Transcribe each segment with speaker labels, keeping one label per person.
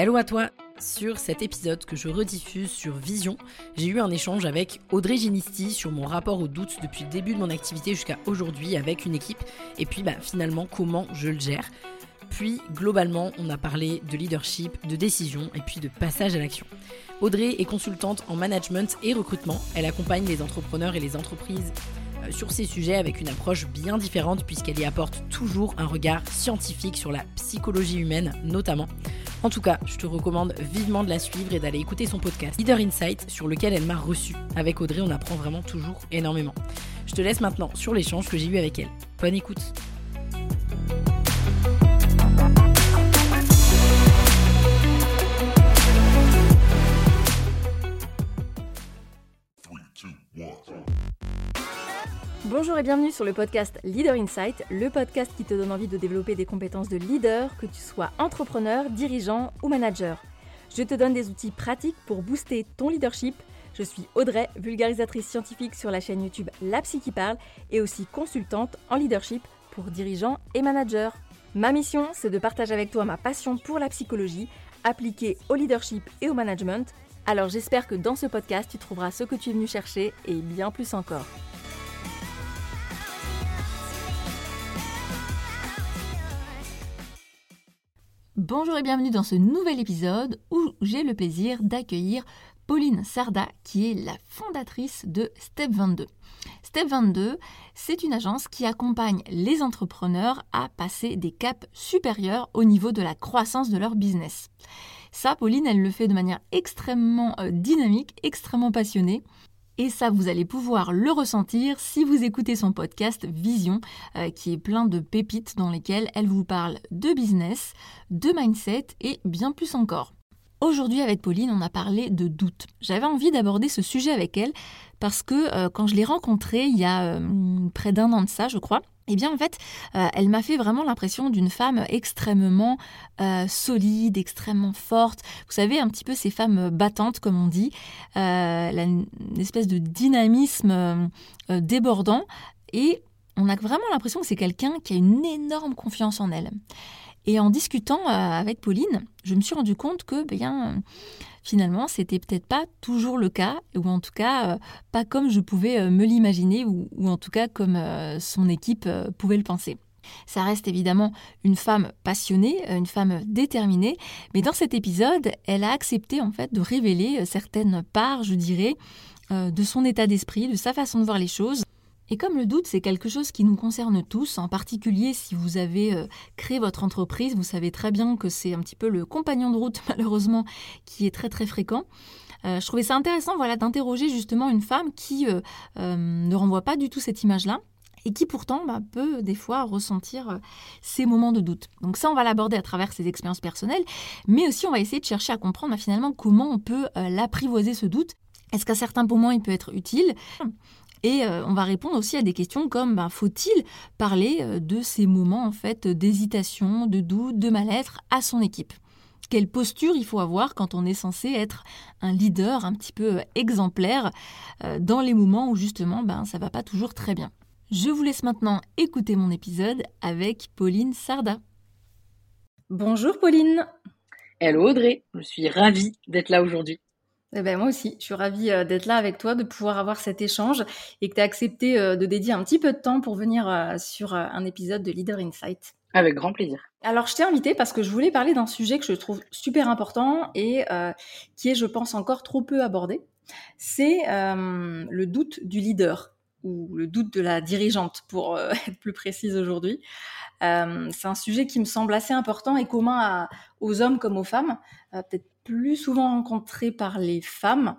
Speaker 1: Hello à toi Sur cet épisode que je rediffuse sur Vision, j'ai eu un échange avec Audrey Ginisti sur mon rapport au doute depuis le début de mon activité jusqu'à aujourd'hui avec une équipe et puis bah, finalement comment je le gère. Puis globalement, on a parlé de leadership, de décision et puis de passage à l'action. Audrey est consultante en management et recrutement. Elle accompagne les entrepreneurs et les entreprises euh, sur ces sujets avec une approche bien différente puisqu'elle y apporte toujours un regard scientifique sur la psychologie humaine notamment. En tout cas, je te recommande vivement de la suivre et d'aller écouter son podcast Leader Insight sur lequel elle m'a reçu. Avec Audrey, on apprend vraiment toujours énormément. Je te laisse maintenant sur l'échange que j'ai eu avec elle. Bonne écoute.
Speaker 2: Bonjour et bienvenue sur le podcast Leader Insight, le podcast qui te donne envie de développer des compétences de leader, que tu sois entrepreneur, dirigeant ou manager. Je te donne des outils pratiques pour booster ton leadership. Je suis Audrey, vulgarisatrice scientifique sur la chaîne YouTube La Psy qui parle et aussi consultante en leadership pour dirigeants et managers. Ma mission, c'est de partager avec toi ma passion pour la psychologie appliquée au leadership et au management. Alors j'espère que dans ce podcast, tu trouveras ce que tu es venu chercher et bien plus encore. Bonjour et bienvenue dans ce nouvel épisode où j'ai le plaisir d'accueillir Pauline Sarda qui est la fondatrice de Step 22. Step 22, c'est une agence qui accompagne les entrepreneurs à passer des caps supérieurs au niveau de la croissance de leur business. Ça, Pauline, elle le fait de manière extrêmement euh, dynamique, extrêmement passionnée. Et ça, vous allez pouvoir le ressentir si vous écoutez son podcast Vision, euh, qui est plein de pépites dans lesquelles elle vous parle de business, de mindset et bien plus encore. Aujourd'hui avec Pauline, on a parlé de doute. J'avais envie d'aborder ce sujet avec elle parce que euh, quand je l'ai rencontrée il y a euh, près d'un an de ça, je crois, eh bien en fait, euh, elle m'a fait vraiment l'impression d'une femme extrêmement solide, extrêmement forte. Vous savez, un petit peu ces femmes battantes, comme on dit, une espèce de dynamisme débordant. Et on a vraiment l'impression que c'est quelqu'un qui a une énorme confiance en elle. Et en discutant euh, avec Pauline, je me suis rendu compte que bien finalement, c'était peut-être pas toujours le cas, ou en tout cas euh, pas comme je pouvais euh, me l'imaginer, ou, en tout cas comme son équipe pouvait le penser. Ça reste évidemment une femme passionnée, une femme déterminée, mais dans cet épisode, elle a accepté en fait de révéler certaines parts, je dirais, de son état d'esprit, de sa façon de voir les choses. Et comme le doute, c'est quelque chose qui nous concerne tous, en particulier si vous avez euh, créé votre entreprise, vous savez très bien que c'est un petit peu le compagnon de route, malheureusement, qui est très très fréquent. Euh, je trouvais ça intéressant voilà, d'interroger justement une femme qui euh, ne renvoie pas du tout cette image-là et qui pourtant bah, peut des fois ressentir ces moments de doute. Donc ça, on va l'aborder à travers ses expériences personnelles, mais aussi on va essayer de chercher à comprendre bah, finalement comment on peut l'apprivoiser ce doute. Est-ce qu'à certains moments, il peut être utile? Et euh, on va répondre aussi à des questions comme ben, faut-il parler euh, de ces moments en fait d'hésitation, de doute, de mal-être à son équipe? Quelle posture il faut avoir quand on est censé être un leader un petit peu euh, exemplaire dans les moments où justement ben, ça va pas toujours très bien? Je vous laisse maintenant écouter mon épisode avec Pauline Sarda. Bonjour Pauline
Speaker 1: Hello Audrey, je suis ravie d'être là aujourd'hui.
Speaker 2: Eh ben moi aussi, je suis ravie euh, d'être là avec toi, de pouvoir avoir cet échange et que tu as accepté euh, de dédier un petit peu de temps pour venir euh, sur un épisode de Leader Insight.
Speaker 1: Avec grand plaisir.
Speaker 2: Alors je t'ai invité parce que je voulais parler d'un sujet que je trouve super important et qui est, je pense, encore trop peu abordé. C'est le doute du leader ou le doute de la dirigeante, pour être plus précise aujourd'hui. c'est un sujet qui me semble assez important et commun aux hommes comme aux femmes, peut-être plus souvent rencontré par les femmes.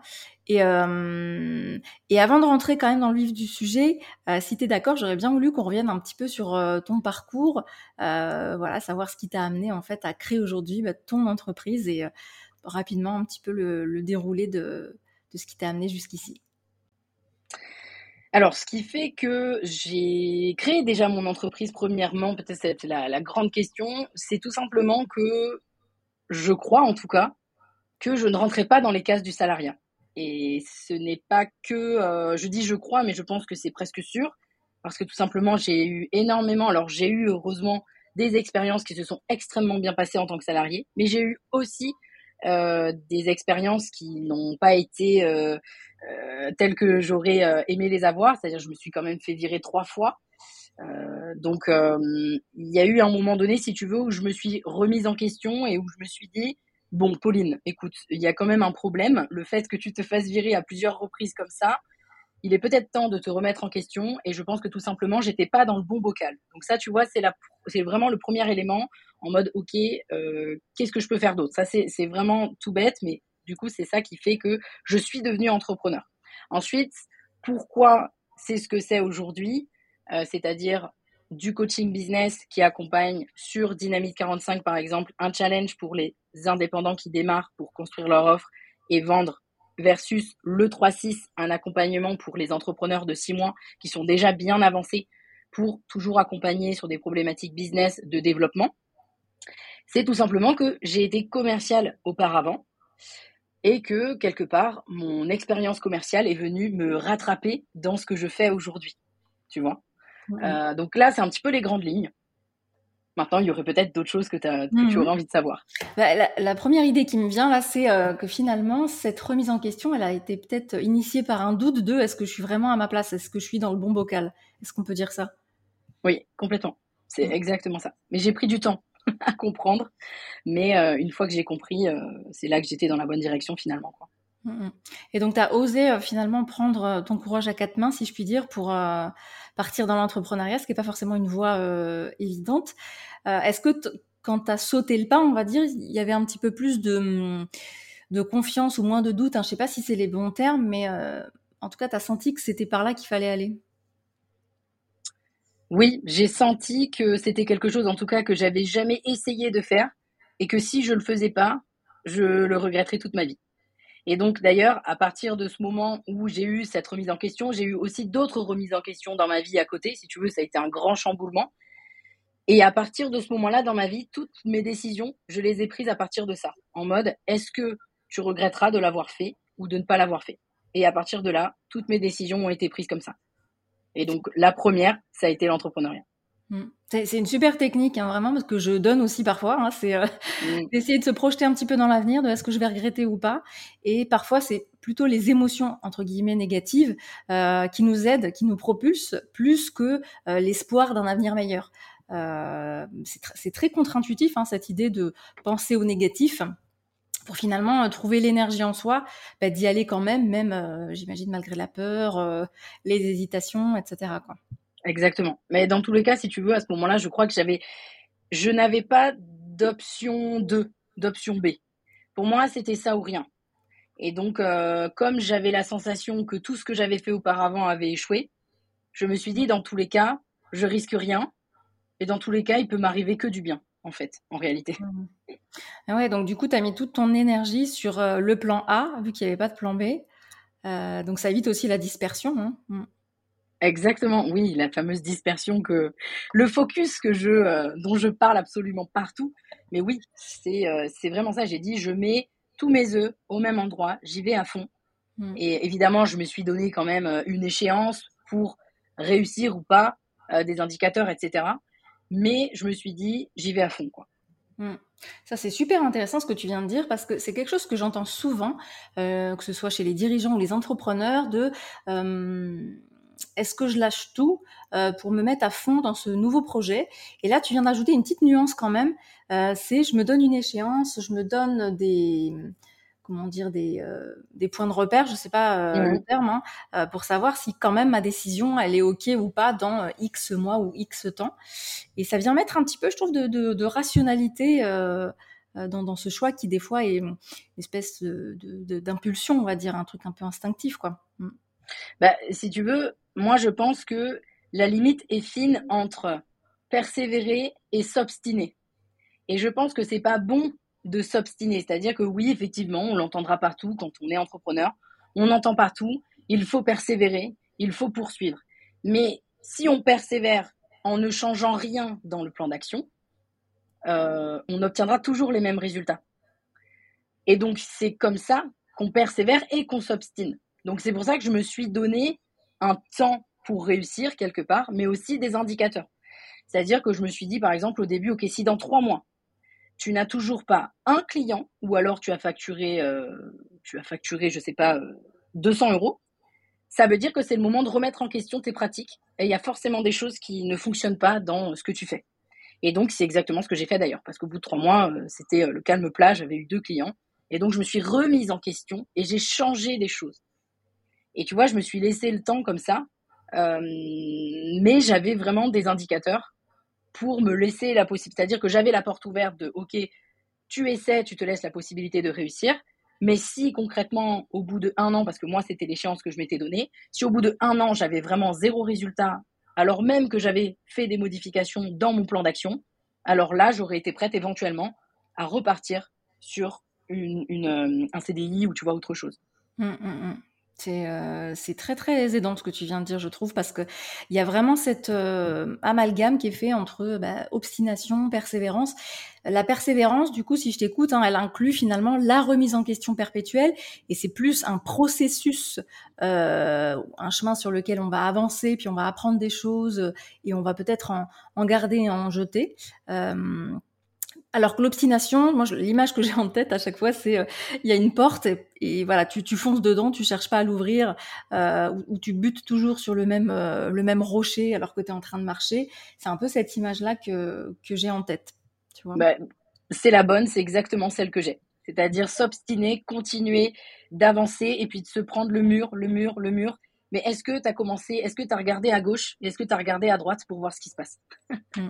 Speaker 2: Et, euh, et avant de rentrer quand même dans le vif du sujet, euh, si tu es d'accord, j'aurais bien voulu qu'on revienne un petit peu sur euh, ton parcours, voilà, savoir ce qui t'a amené en fait à créer aujourd'hui bah, ton entreprise et rapidement un petit peu le, déroulé de, de ce qui t'a amené jusqu'ici.
Speaker 1: Alors, ce qui fait que j'ai créé déjà mon entreprise, premièrement, peut-être c'est la, la grande question, c'est tout simplement que je crois en tout cas que je ne rentrais pas dans les cases du salariat. Et ce n'est pas que, euh, je dis je crois, mais je pense que c'est presque sûr, parce que tout simplement, j'ai eu énormément, alors j'ai eu heureusement des expériences qui se sont extrêmement bien passées en tant que salarié, mais j'ai eu aussi des expériences qui n'ont pas été telles que j'aurais aimé les avoir. C'est-à-dire, je me suis quand même fait virer trois fois. donc, il y a eu un moment donné, si tu veux, où je me suis remise en question et où je me suis dit, bon, Pauline, écoute, il y a quand même un problème. Le fait que tu te fasses virer à plusieurs reprises comme ça, il est peut-être temps de te remettre en question. Et je pense que tout simplement, j'étais pas dans le bon bocal. Donc ça, tu vois, c'est la, c'est vraiment le premier élément en mode, ok, euh, qu'est-ce que je peux faire d'autre? Ça, c'est, c'est vraiment tout bête, mais du coup, c'est ça qui fait que je suis devenue entrepreneur. Ensuite, pourquoi c'est ce que c'est aujourd'hui? Euh, C'est-à-dire du coaching business qui accompagne sur Dynamique 45 par exemple un challenge pour les indépendants qui démarrent pour construire leur offre et vendre versus le 3-6, un accompagnement pour les entrepreneurs de 6 mois qui sont déjà bien avancés pour toujours accompagner sur des problématiques business de développement. C'est tout simplement que j'ai été commercial auparavant et que quelque part mon expérience commerciale est venue me rattraper dans ce que je fais aujourd'hui. Tu vois euh, donc là, c'est un petit peu les grandes lignes. Maintenant, il y aurait peut-être d'autres choses que, tu mhm. aurais envie de savoir.
Speaker 2: Bah, la, première idée qui me vient là, c'est euh, que finalement, cette remise en question, elle a été peut-être initiée par un doute de est-ce que je suis vraiment à ma place? Est-ce que je suis dans le bon bocal? Est-ce qu'on peut dire ça?
Speaker 1: Oui, complètement. C'est exactement ça. Mais j'ai pris du temps à comprendre. Mais euh, une fois que j'ai compris, c'est là que j'étais dans la bonne direction finalement. Quoi.
Speaker 2: Mm, mm. Et donc, tu as osé euh, finalement prendre ton courage à quatre mains, si je puis dire, pour partir dans l'entrepreneuriat, ce qui n'est pas forcément une voie évidente. Est-ce que quand tu as sauté le pas, on va dire, il y avait un petit peu plus de, de confiance ou moins de doute hein, Je ne sais pas si c'est les bons termes, mais en tout cas, tu as senti que c'était par là qu'il fallait aller?
Speaker 1: Oui, j'ai senti que c'était quelque chose, en tout cas, que j'avais jamais essayé de faire et que si je le faisais pas, je le regretterais toute ma vie. Et donc d'ailleurs, à partir de ce moment où j'ai eu cette remise en question, j'ai eu aussi d'autres remises en question dans ma vie à côté. Si tu veux, ça a été un grand chamboulement. Et à partir de ce moment-là, dans ma vie, toutes mes décisions, je les ai prises à partir de ça. En mode, est-ce que tu regretteras de l'avoir fait ou de ne pas l'avoir fait? Et à partir de là, toutes mes décisions ont été prises comme ça. Et donc la première, ça a été l'entrepreneuriat.
Speaker 2: Mm. C'est une super technique, hein, vraiment, parce que je donne aussi parfois. Hein, c'est euh, mm. d'essayer de se projeter un petit peu dans l'avenir, de est-ce que je vais regretter ou pas. Et parfois, c'est plutôt les émotions entre guillemets négatives euh, qui nous aident, qui nous propulsent, plus que euh, l'espoir d'un avenir meilleur. c'est très contre-intuitif hein, cette idée de penser au négatif pour finalement trouver l'énergie en soi, bah, d'y aller quand même, même j'imagine malgré la peur, les hésitations, etc. Quoi.
Speaker 1: Exactement. Mais dans tous les cas, si tu veux, à ce moment-là, je crois que j'avais, je n'avais pas d'option 2, d'option B. Pour moi, c'était ça ou rien. Et donc, euh, comme j'avais la sensation que tout ce que j'avais fait auparavant avait échoué, je me suis dit, dans tous les cas, je risque rien. Et dans tous les cas, il peut m'arriver que du bien, en fait, en réalité. Mmh.
Speaker 2: Ah ouais, donc du coup, tu as mis toute ton énergie sur euh, le plan A, vu qu'il n'y avait pas de plan B. Euh, donc ça évite aussi la dispersion. Hein. Mmh.
Speaker 1: Exactement, oui, la fameuse dispersion que le focus que je euh, dont je parle absolument partout. Mais oui, c'est euh, c'est vraiment ça. J'ai dit, je mets tous mes œufs au même endroit, j'y vais à fond. Mmh. Et évidemment, je me suis donné quand même euh, une échéance pour réussir ou pas, des indicateurs, etc. Mais je me suis dit, j'y vais à fond, quoi.
Speaker 2: Mmh. Ça, c'est super intéressant ce que tu viens de dire parce que c'est quelque chose que j'entends souvent, que ce soit chez les dirigeants ou les entrepreneurs, de est-ce que je lâche tout euh, pour me mettre à fond dans ce nouveau projet? Et là, tu viens d'ajouter une petite nuance quand même. Euh, c'est je me donne une échéance, je me donne des comment dire des, euh, des points de repère, je sais pas le terme, hein, pour savoir si quand même ma décision elle est ok ou pas dans X mois ou X temps. Et ça vient mettre un petit peu, je trouve, de, de, rationalité. Dans, dans, ce choix qui des fois est une espèce d'impulsion, on va dire, un truc un peu instinctif, quoi. Mm.
Speaker 1: Bah, si tu veux, moi, je pense que la limite est fine entre persévérer et s'obstiner. Et je pense que c'est pas bon de s'obstiner. C'est-à-dire que oui, effectivement, on l'entendra partout quand on est entrepreneur. On entend partout. Il faut persévérer. Il faut poursuivre. Mais si on persévère en ne changeant rien dans le plan d'action, euh, on obtiendra toujours les mêmes résultats. Et donc, c'est comme ça qu'on persévère et qu'on s'obstine. Donc, c'est pour ça que je me suis donné un temps pour réussir quelque part, mais aussi des indicateurs. C'est-à-dire que je me suis dit, par exemple, au début, OK, si dans trois mois, tu n'as toujours pas un client, ou alors tu as facturé, tu as facturé, je sais pas, 200 euros, ça veut dire que c'est le moment de remettre en question tes pratiques. Et il y a forcément des choses qui ne fonctionnent pas dans ce que tu fais. Et donc, c'est exactement ce que j'ai fait d'ailleurs, parce qu'au bout de trois mois, euh, c'était euh, le calme plat, j'avais eu deux clients. Et donc, je me suis remise en question et j'ai changé des choses. Et tu vois, je me suis laissé le temps comme ça, euh, mais j'avais vraiment des indicateurs pour me laisser la possibilité. C'est-à-dire que j'avais la porte ouverte de, OK, tu essaies, tu te laisses la possibilité de réussir, mais si concrètement, au bout de un an, parce que moi c'était l'échéance que je m'étais donnée, si au bout de un an j'avais vraiment zéro résultat, alors même que j'avais fait des modifications dans mon plan d'action, alors là j'aurais été prête éventuellement à repartir sur une, euh, un CDI ou tu vois autre chose.
Speaker 2: Hum, hum, hum. Euh, c'est très très aidant ce que tu viens de dire, je trouve, parce qu'il y a vraiment cet euh, amalgame qui est fait entre bah, obstination, persévérance. La persévérance, du coup, si je t'écoute, hein, elle inclut finalement la remise en question perpétuelle, et c'est plus un processus, euh, un chemin sur lequel on va avancer, puis on va apprendre des choses, et on va peut-être en, en, garder en jeter. Alors que l'obstination, moi, l'image que j'ai en tête à chaque fois, c'est euh, il y a une porte et, voilà, tu, tu, fonces dedans, tu cherches pas à l'ouvrir, euh, ou, tu butes toujours sur le même euh, le même rocher alors que tu es en train de marcher. C'est un peu cette image-là que, que j'ai en tête. Tu vois
Speaker 1: bah, c'est la bonne, c'est exactement celle que j'ai. C'est-à-dire s'obstiner, continuer d'avancer et puis de se prendre le mur, le mur, le mur. Mais est-ce que tu as commencé, est-ce que tu as regardé à gauche est-ce que tu as regardé à droite pour voir ce qui se passe? Mmh.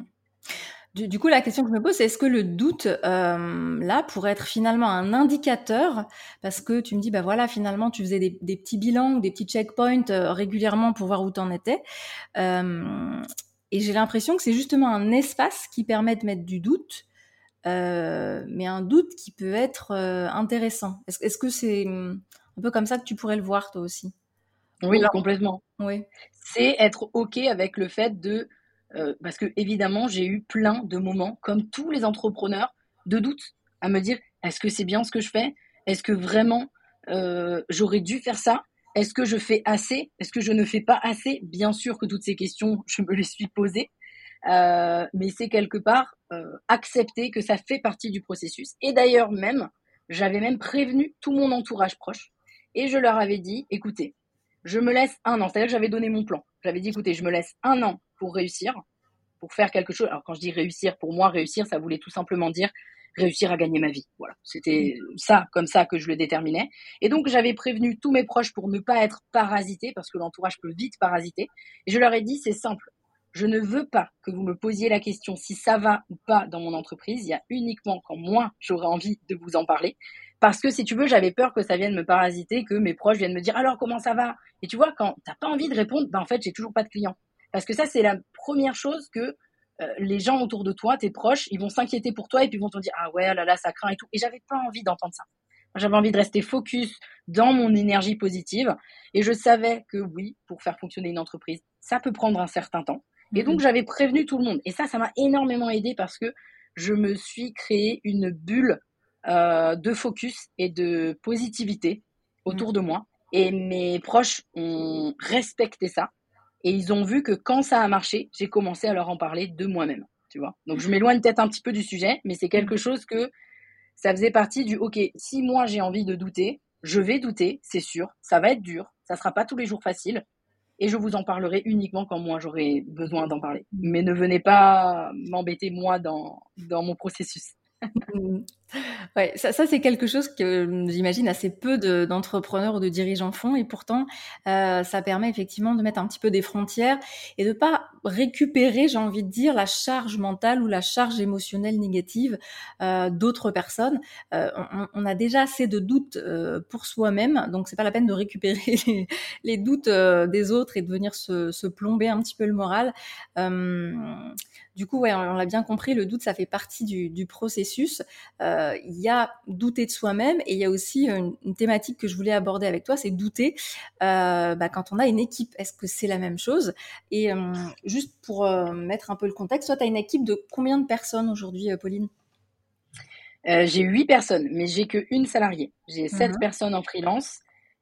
Speaker 2: Du, coup, la question que je me pose, c'est est-ce que le doute, euh, là, pourrait être finalement un indicateur? Parce que tu me dis, bah voilà, finalement, tu faisais des, petits bilans ou des petits checkpoints euh, régulièrement pour voir où tu en étais. Euh, et j'ai l'impression que c'est justement un espace qui permet de mettre du doute, mais un doute qui peut être intéressant. Est-ce que c'est un peu comme ça que tu pourrais le voir, toi aussi?
Speaker 1: Oui, complètement. Oui. C'est être OK avec le fait de euh, parce que évidemment, j'ai eu plein de moments, comme tous les entrepreneurs, de doutes à me dire est-ce que c'est bien ce que je fais? Est-ce que vraiment euh, j'aurais dû faire ça? Est-ce que je fais assez? Est-ce que je ne fais pas assez? Bien sûr que toutes ces questions, je me les suis posées, euh, mais c'est quelque part accepter que ça fait partie du processus. Et d'ailleurs même, j'avais même prévenu tout mon entourage proche. Et je leur avais dit écoutez, je me laisse un an. C'est-à-dire que j'avais donné mon plan. J'avais dit écoutez, je me laisse un an pour réussir, pour faire quelque chose. Alors quand je dis réussir, pour moi, réussir, ça voulait tout simplement dire réussir à gagner ma vie. Voilà, c'était ça, comme ça que je le déterminais. Et donc j'avais prévenu tous mes proches pour ne pas être parasité, parce que l'entourage peut vite parasiter. Et je leur ai dit, c'est simple, je ne veux pas que vous me posiez la question si ça va ou pas dans mon entreprise. Il y a uniquement quand moi j'aurais envie de vous en parler. Parce que si tu veux, j'avais peur que ça vienne me parasiter, que mes proches viennent me dire alors comment ça va? Et tu vois, quand t'as pas envie de répondre, ben en fait j'ai toujours pas de clients. Parce que ça, c'est la première chose que euh, les gens autour de toi, tes proches, ils vont s'inquiéter pour toi et puis ils vont te dire ah ouais, là là, ça craint et tout. Et j'avais pas envie d'entendre ça. J'avais envie de rester focus dans mon énergie positive et je savais que oui, pour faire fonctionner une entreprise, ça peut prendre un certain temps. Et donc mhm. j'avais prévenu tout le monde. Et ça, ça m'a énormément aidé parce que je me suis créé une bulle euh, de focus et de positivité autour mhm. de moi. Et mes proches ont respecté ça. Et ils ont vu que quand ça a marché, j'ai commencé à leur en parler de moi-même. Tu vois. Donc je m'éloigne peut-être un petit peu du sujet, mais c'est quelque chose que ça faisait partie du OK, si moi j'ai envie de douter, je vais douter, c'est sûr, ça va être dur, ça sera pas tous les jours facile et je vous en parlerai uniquement quand moi j'aurai besoin d'en parler. Mais ne venez pas m'embêter moi dans dans mon processus.
Speaker 2: Ouais, ça, c'est quelque chose que j'imagine assez peu d'entrepreneurs ou de dirigeants font, et pourtant, euh, ça permet effectivement de mettre un petit peu des frontières et de pas récupérer, j'ai envie de dire, la charge mentale ou la charge émotionnelle négative euh, d'autres personnes. Euh, on, a déjà assez de doutes pour soi-même, donc c'est pas la peine de récupérer les, doutes des autres et de venir se, plomber un petit peu le moral. Euh, du coup, ouais, on, l'a bien compris, le doute, ça fait partie du, processus. Il y a douter de soi-même et il y a aussi une, thématique que je voulais aborder avec toi, c'est douter euh, bah, quand on a une équipe. Est-ce que c'est la même chose? Et euh, juste pour euh, mettre un peu le contexte, toi, tu as une équipe de combien de personnes aujourd'hui, Pauline?
Speaker 1: J'ai huit personnes, mais j'ai qu'une salariée. J'ai sept mhm. personnes en freelance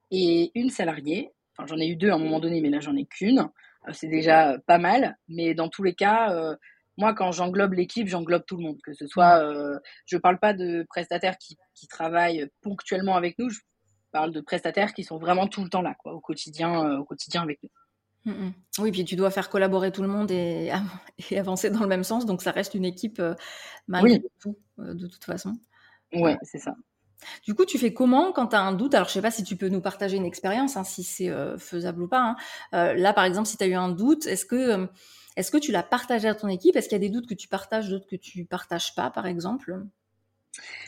Speaker 1: et une salariée. Enfin, j'en ai eu deux à un moment donné, mais là, j'en ai qu'une. C'est déjà pas mal, mais dans tous les cas moi, quand j'englobe l'équipe, j'englobe tout le monde. Que ce soit, euh, je parle pas de prestataires qui, qui, travaillent ponctuellement avec nous, je parle de prestataires qui sont vraiment tout le temps là, quoi, au quotidien, euh, au quotidien avec nous.
Speaker 2: Mm, mm. Oui, puis tu dois faire collaborer tout le monde et, et, avancer dans le même sens, donc ça reste une équipe euh, malgré tout, euh, de toute façon.
Speaker 1: Oui, c'est ça.
Speaker 2: Du coup, tu fais comment quand tu as un doute? Alors, je sais pas si tu peux nous partager une expérience, hein, si c'est faisable ou pas. Hein. là, par exemple, si tu as eu un doute, est-ce que est-ce que tu l'as partagé à ton équipe? Est-ce qu'il y a des doutes que tu partages, d'autres que tu partages pas, par exemple?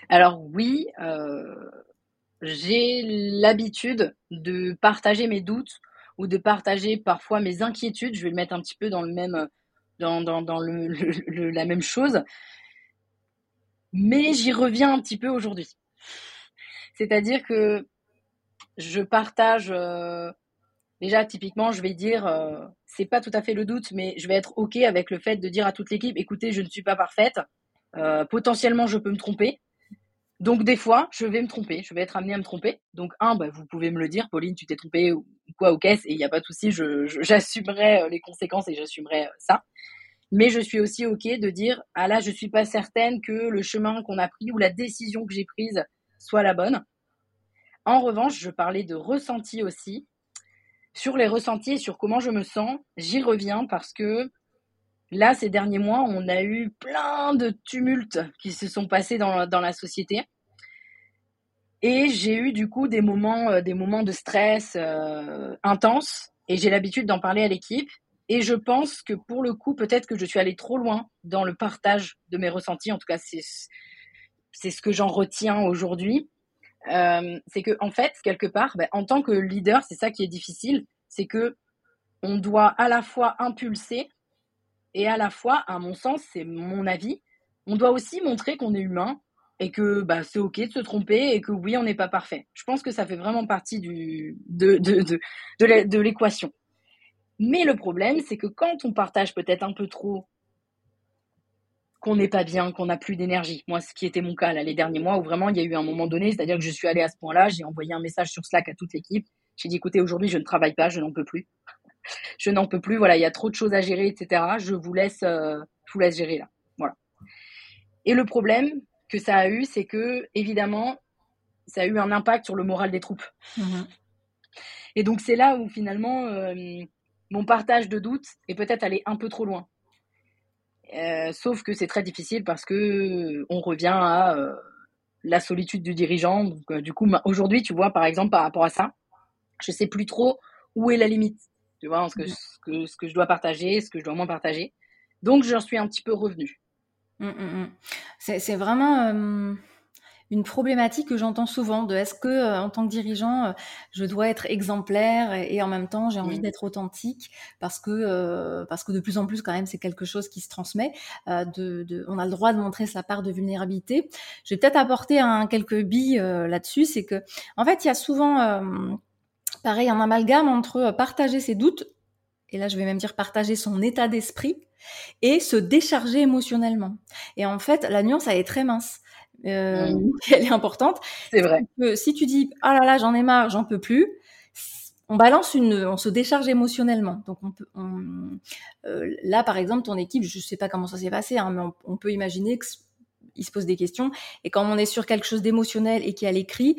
Speaker 1: Alors oui, euh, j'ai l'habitude de partager mes doutes ou de partager parfois mes inquiétudes. Je vais le mettre un petit peu dans la même chose. Mais j'y reviens un petit peu aujourd'hui. C'est-à-dire que je partage euh, déjà typiquement, je vais dire, euh, c'est pas tout à fait le doute, mais je vais être ok avec le fait de dire à toute l'équipe, écoutez, je ne suis pas parfaite, euh, potentiellement je peux me tromper. Donc des fois, je vais me tromper, je vais être amenée à me tromper. Donc un, bah, vous pouvez me le dire, Pauline, tu t'es trompée ou quoi qu'est-ce, et il n'y a pas de souci, j'assumerai euh, les conséquences et j'assumerai ça. Mais je suis aussi ok de dire, ah là, je suis pas certaine que le chemin qu'on a pris ou la décision que j'ai prise soit la bonne. En revanche, je parlais de ressenti aussi. Sur les ressentis et sur comment je me sens, j'y reviens parce que là, ces derniers mois, on a eu plein de tumultes qui se sont passés dans, dans la société. Et j'ai eu du coup des moments, euh, des moments de stress euh, intenses et j'ai l'habitude d'en parler à l'équipe. Et je pense que pour le coup, peut-être que je suis allée trop loin dans le partage de mes ressentis. En tout cas, c'est, c'est ce que j'en retiens aujourd'hui. Euh, c'est que en fait, quelque part, ben, en tant que leader, c'est ça qui est difficile, c'est que on doit à la fois impulser et à la fois, à mon sens, c'est mon avis, on doit aussi montrer qu'on est humain et que bah, c'est ok de se tromper et que oui, on n'est pas parfait. Je pense que ça fait vraiment partie du, de, de, de, de l'équation. Mais le problème, c'est que quand on partage peut-être un peu trop qu'on n'est pas bien, qu'on n'a plus d'énergie. Moi, ce qui était mon cas là, les derniers mois, où vraiment il y a eu un moment donné, c'est-à-dire que je suis allée à ce point-là, j'ai envoyé un message sur Slack à toute l'équipe. J'ai dit, écoutez, aujourd'hui, je ne travaille pas, je n'en peux plus. je n'en peux plus, voilà, il y a trop de choses à gérer, etc. Je vous laisse, euh, je vous laisse gérer là. Voilà. Et le problème que ça a eu, c'est que, évidemment, ça a eu un impact sur le moral des troupes. Mmh Et donc, c'est là où finalement, euh, mon partage de doutes est peut-être allé un peu trop loin. Euh, sauf que c'est très difficile parce que on revient à euh, la solitude du dirigeant. Donc, euh, du coup, aujourd'hui, tu vois, par exemple, par rapport à ça, je sais plus trop où est la limite. Tu vois, ce que, ce que, ce que je dois partager, ce que je dois moins partager. Donc, j'en suis un petit peu revenue.
Speaker 2: Mmh, mmh, mmh. C'est vraiment une problématique que j'entends souvent de est-ce que euh, en tant que dirigeant euh, je dois être exemplaire et, en même temps j'ai envie d'être authentique parce que euh, parce que de plus en plus quand même c'est quelque chose qui se transmet de, de, on a le droit de montrer sa part de vulnérabilité. Je vais peut-être apporter un quelques billes là-dessus c'est que en fait il y a souvent pareil un amalgame entre partager ses doutes et là je vais même dire partager son état d'esprit et se décharger émotionnellement. Et en fait la nuance elle est très mince euh, mmh. elle est importante.
Speaker 1: C'est vrai.
Speaker 2: si tu dis ah là là j'en ai marre, j'en peux plus, on balance une, on se décharge émotionnellement. Donc on peut, euh, là par exemple ton équipe, je sais pas comment ça s'est passé, hein, mais on, peut imaginer qu'il se pose des questions et quand on est sur quelque chose d'émotionnel et qui est à l'écrit,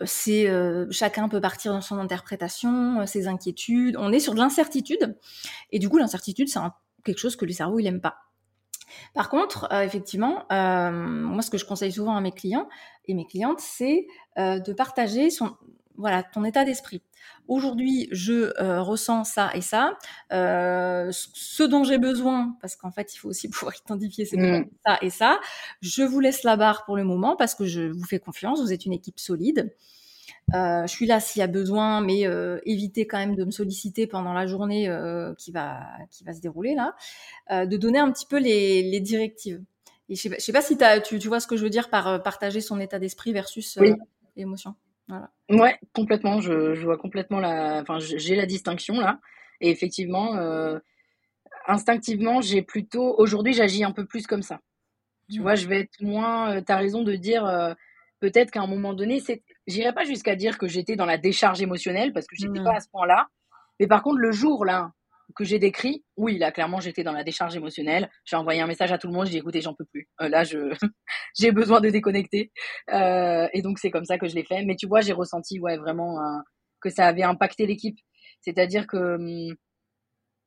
Speaker 2: euh, c'est chacun peut partir dans son interprétation, ses inquiétudes. On est sur de l'incertitude et du coup l'incertitude c'est quelque chose que le cerveau il aime pas. Par contre, euh, effectivement, euh, moi, ce que je conseille souvent à mes clients et mes clientes, c'est euh, de partager son, voilà, ton état d'esprit. Aujourd'hui, je ressens ça et ça. ce dont j'ai besoin, parce qu'en fait, il faut aussi pouvoir identifier c'est mmh. ça et ça. Je vous laisse la barre pour le moment parce que je vous fais confiance. Vous êtes une équipe solide. Euh, je suis là s'il y a besoin, mais euh, évitez quand même de me solliciter pendant la journée euh, qui va qui va se dérouler là, de donner un petit peu les, les directives. Et je sais pas, sais pas si tu, tu vois ce que je veux dire par partager son état d'esprit versus l'émotion.
Speaker 1: Voilà. Ouais, complètement. Je, je vois complètement la. Enfin, j'ai la distinction là. Et effectivement, instinctivement, j'ai plutôt. Aujourd'hui, j'agis un peu plus comme ça. Tu mmh. vois, je vais être moins. tu as raison de dire peut-être qu'à un moment donné, c'est j'irai pas jusqu'à dire que j'étais dans la décharge émotionnelle parce que j'étais pas à ce point-là. Mais par contre, le jour là, que j'ai décrit, oui, là, clairement, j'étais dans la décharge émotionnelle. J'ai envoyé un message à tout le monde, j'ai dit, écoutez, j'en peux plus. Euh, là, je j'ai besoin de déconnecter. Euh, et donc, c'est comme ça que je l'ai fait. Mais tu vois, j'ai ressenti, ouais, vraiment que ça avait impacté l'équipe. C'est-à-dire que, hum,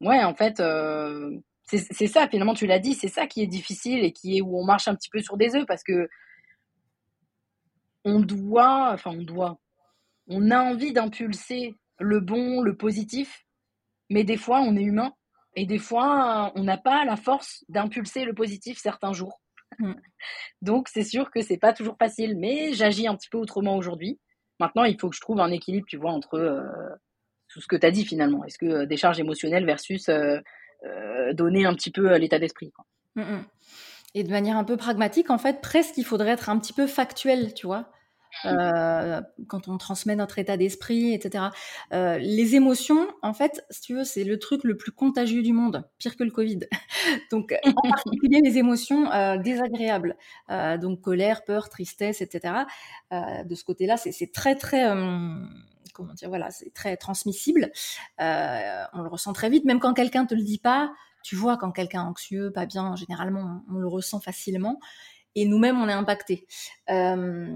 Speaker 1: ouais, en fait, euh, c'est ça, finalement, tu l'as dit, c'est ça qui est difficile et qui est où on marche un petit peu sur des œufs parce que on doit, enfin, on doit, on a envie d'impulser le bon, le positif, mais des fois, on est humain. Et des fois, on n'a pas la force d'impulser le positif certains jours. Mm. Donc, c'est sûr que c'est pas toujours facile, mais j'agis un petit peu autrement aujourd'hui. Maintenant, il faut que je trouve un équilibre, tu vois, entre euh, tout ce que tu as dit finalement. Est-ce que euh, des charges émotionnelles versus euh, donner un petit peu l'état d'esprit. Mm,
Speaker 2: mm. Et de manière un peu pragmatique, en fait, presque il faudrait être un petit peu factuel, tu vois. Euh, quand on transmet notre état d'esprit, etc. Euh, les émotions, en fait, si tu veux, c'est le truc le plus contagieux du monde, pire que le Covid. donc, en particulier les émotions euh, désagréables, donc colère, peur, tristesse, etc. de ce côté-là, c'est très, très comment dire, voilà, c'est très transmissible. on le ressent très vite, même quand quelqu'un te le dit pas. Tu vois, quand quelqu'un est anxieux, pas bien, généralement, on le ressent facilement et nous-mêmes on est impacté. Euh,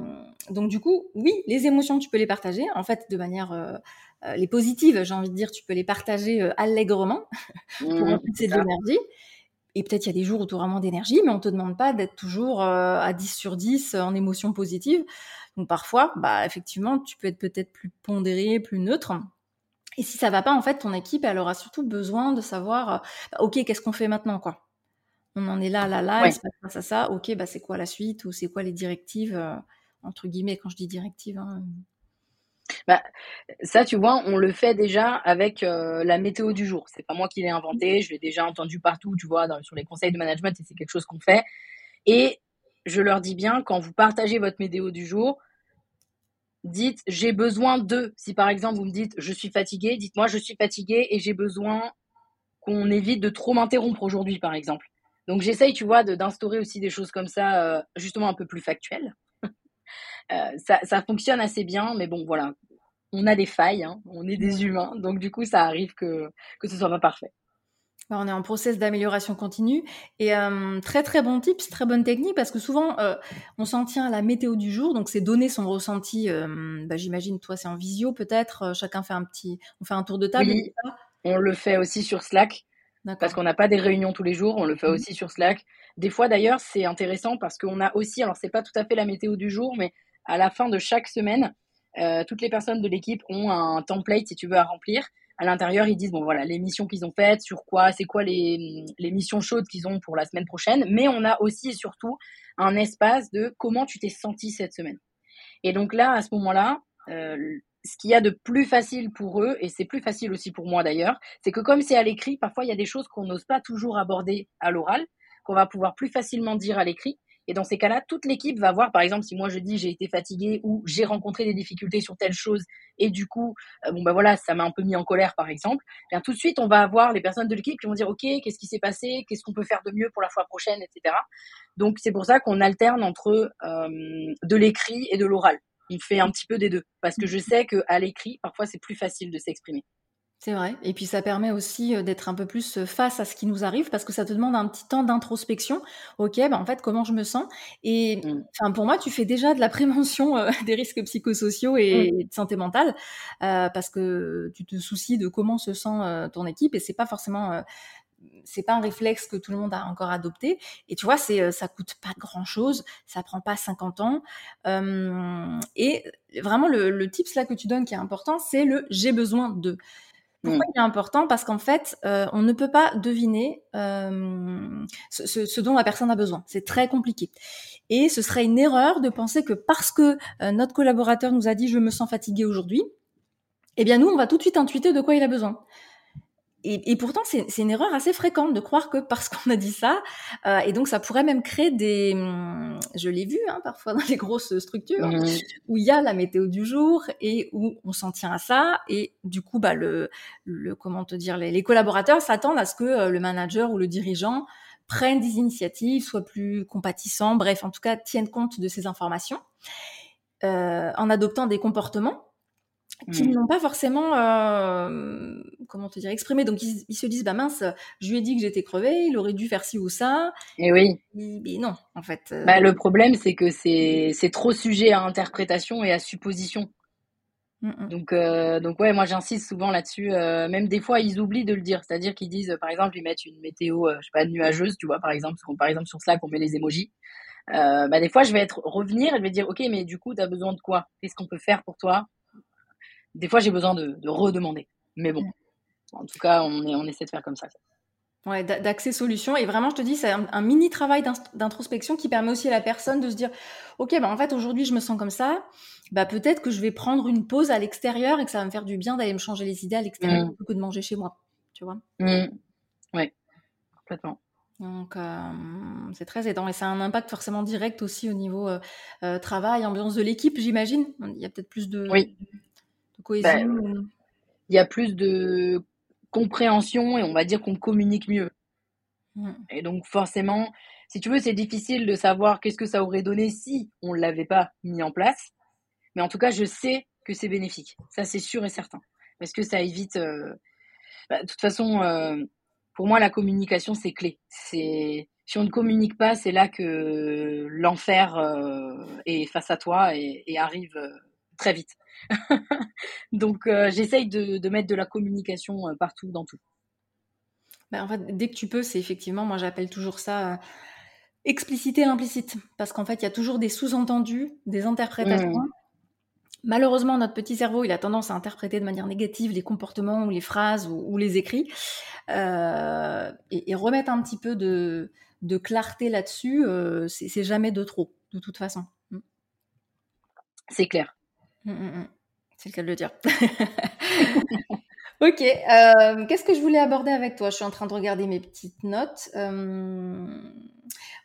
Speaker 2: donc du coup, oui, les émotions tu peux les partager, en fait de manière euh, euh, les positives, j'ai envie de dire, tu peux les partager allègrement pour mmh, de l'énergie. Et peut-être il y a des jours où tu as vraiment d'énergie, mais on te demande pas d'être toujours à 10 sur 10 en émotions positives. Donc parfois, bah effectivement, tu peux être peut-être plus pondéré, plus neutre. Et si ça va pas, en fait, ton équipe, elle aura surtout besoin de savoir, bah, ok, qu'est-ce qu'on fait maintenant, quoi? On en est là, là, là, il se passe ça, ça, ok, bah c'est quoi la suite ou c'est quoi les directives, euh, entre guillemets, quand je dis directives hein,
Speaker 1: bah, ça, tu vois, on le fait déjà avec euh, la météo du jour. C'est pas moi qui l'ai inventé, je l'ai déjà entendu partout, tu vois, sur les conseils de management, et c'est quelque chose qu'on fait. Et je leur dis bien, quand vous partagez votre météo du jour, dites j'ai besoin de. Si par exemple vous me dites je suis fatigué, dites-moi je suis fatigué et j'ai besoin qu'on évite de trop m'interrompre aujourd'hui, par exemple. Donc j'essaye, tu vois, d'instaurer aussi des choses comme ça, euh, justement un peu plus factuelles. Euh, ça, fonctionne assez bien, mais bon, voilà, on a des failles, hein. on est des humains, donc du coup, ça arrive que, que ce soit pas parfait.
Speaker 2: Bah, on est en process d'amélioration continue et euh, très très bon tips, très bonne technique parce que souvent on s'en tient à la météo du jour, donc c'est donner son ressenti. Bah, j'imagine toi c'est en visio peut-être, chacun fait un petit, on fait un tour de table.
Speaker 1: Oui, on le fait aussi sur Slack. Parce qu'on n'a pas des réunions tous les jours, on le fait mmh. aussi sur Slack. Des fois d'ailleurs, c'est intéressant parce qu'on a aussi, alors c'est pas tout à fait la météo du jour, mais à la fin de chaque semaine, euh, toutes les personnes de l'équipe ont un template, si tu veux, à remplir. À l'intérieur, ils disent bon voilà les missions qu'ils ont faites, sur quoi, c'est quoi les, les missions chaudes qu'ils ont pour la semaine prochaine. Mais on a aussi et surtout un espace de comment tu t'es senti cette semaine. Et donc là, à ce moment-là, euh, ce qu'il y a de plus facile pour eux, et c'est plus facile aussi pour moi d'ailleurs, c'est que comme c'est à l'écrit, parfois il y a des choses qu'on n'ose pas toujours aborder à l'oral, qu'on va pouvoir plus facilement dire à l'écrit. Et dans ces cas-là, toute l'équipe va voir, par exemple, si moi je dis j'ai été fatigué ou j'ai rencontré des difficultés sur telle chose et du coup, euh, bon ben voilà, ça m'a un peu mis en colère, par exemple. Eh bien tout de suite, on va avoir les personnes de l'équipe qui vont dire ok, qu'est-ce qui s'est passé, qu'est-ce qu'on peut faire de mieux pour la fois prochaine, etc. Donc c'est pour ça qu'on alterne entre euh, de l'écrit et de l'oral on fait un petit peu des deux. Parce que je mmh. sais qu'à l'écrit, parfois, c'est plus facile de s'exprimer.
Speaker 2: C'est vrai. Et puis ça permet aussi euh, d'être un peu plus euh, face à ce qui nous arrive parce que ça te demande un petit temps d'introspection. Ok, ben en fait, comment je me sens? Et mmh. enfin, pour moi, tu fais déjà de la prévention euh, des risques psychosociaux et, mmh. de santé mentale parce que tu te soucies de comment se sent ton équipe et c'est pas forcément c'est pas un réflexe que tout le monde a encore adopté. Et tu vois, c'est euh, ça coûte pas grand chose, ça prend pas 50 ans. et vraiment le, le tips là que tu donnes qui est important, c'est le j'ai besoin de. Pourquoi mmh. il est important? Parce qu'en fait, euh, on ne peut pas deviner ce, dont la personne a besoin. C'est très compliqué. Et ce serait une erreur de penser que parce que euh, notre collaborateur nous a dit je me sens fatigué aujourd'hui, eh bien nous, on va tout de suite intuiter de quoi il a besoin et, et, pourtant, c'est une erreur assez fréquente de croire que parce qu'on a dit ça, euh, et donc ça pourrait même créer des, hum, je l'ai vu hein, parfois dans les grosses structures, mmh. où il y a la météo du jour et où on s'en tient à ça, et du coup, bah le, le comment te dire, les, les collaborateurs s'attendent à ce que euh, le manager ou le dirigeant prenne des initiatives, soit plus compatissant, bref, en tout cas tienne compte de ces informations, euh, en adoptant des comportements qui mmh. n'ont pas forcément, euh, comment te dire, exprimé. Donc ils, se disent, bah mince, je lui ai dit que j'étais crevée, il aurait dû faire ci ou ça.
Speaker 1: Et oui.
Speaker 2: Mais non, en fait.
Speaker 1: Euh, bah, le problème, c'est que c'est trop sujet à interprétation et à supposition. Donc, euh, donc ouais, moi j'insiste souvent là-dessus. même des fois, ils oublient de le dire. C'est-à-dire qu'ils disent, par exemple, ils mettent une météo, je sais pas, nuageuse, tu vois, par exemple, parce par exemple sur Slack, on met les emojis. bah, des fois, je vais être revenir et je vais dire, ok, mais du coup, tu as besoin de quoi? Qu'est-ce qu'on peut faire pour toi? Des fois, j'ai besoin de, redemander. Mais bon, en tout cas, on, on essaie de faire comme ça.
Speaker 2: Ouais, d'accès solution. Et vraiment, je te dis, c'est un, mini travail d'introspection qui permet aussi à la personne de se dire, OK, bah, en fait, aujourd'hui, je me sens comme ça. Bah, peut-être que je vais prendre une pause à l'extérieur et que ça va me faire du bien d'aller me changer les idées à l'extérieur mmh. plutôt que de manger chez moi. Tu vois
Speaker 1: mmh. Oui, complètement.
Speaker 2: Donc, euh, c'est très aidant et ça a un impact forcément direct aussi au niveau euh, euh, travail, ambiance de l'équipe, j'imagine. Il y a peut-être plus de,
Speaker 1: oui. Bah, il y a plus de compréhension et on va dire qu'on communique mieux. Mmh. Et donc forcément, si tu veux, c'est difficile de savoir qu'est-ce que ça aurait donné si on ne l'avait pas mis en place. Mais en tout cas, je sais que c'est bénéfique. Ça, c'est sûr et certain. Parce que ça évite... Euh, bah, de toute façon, euh, pour moi, la communication, c'est clé. C'est si on ne communique pas, c'est là que l'enfer euh, est face à toi et, et arrive très vite. Donc, euh, j'essaye de, mettre de la communication euh, partout, dans tout.
Speaker 2: Ben, en fait, dès que tu peux, c'est effectivement, moi j'appelle toujours ça euh, expliciter l'implicite. Parce qu'en fait, il y a toujours des sous-entendus, des interprétations. Mmh. Malheureusement, notre petit cerveau, il a tendance à interpréter de manière négative les comportements ou les phrases ou, les écrits. et, remettre un petit peu de, clarté là-dessus, c'est jamais de trop, de toute façon. Mmh.
Speaker 1: C'est clair.
Speaker 2: Mmh, c'est le cas de le dire. ok. Euh, qu'est-ce que je voulais aborder avec toi? Je suis en train de regarder mes petites notes. Euh,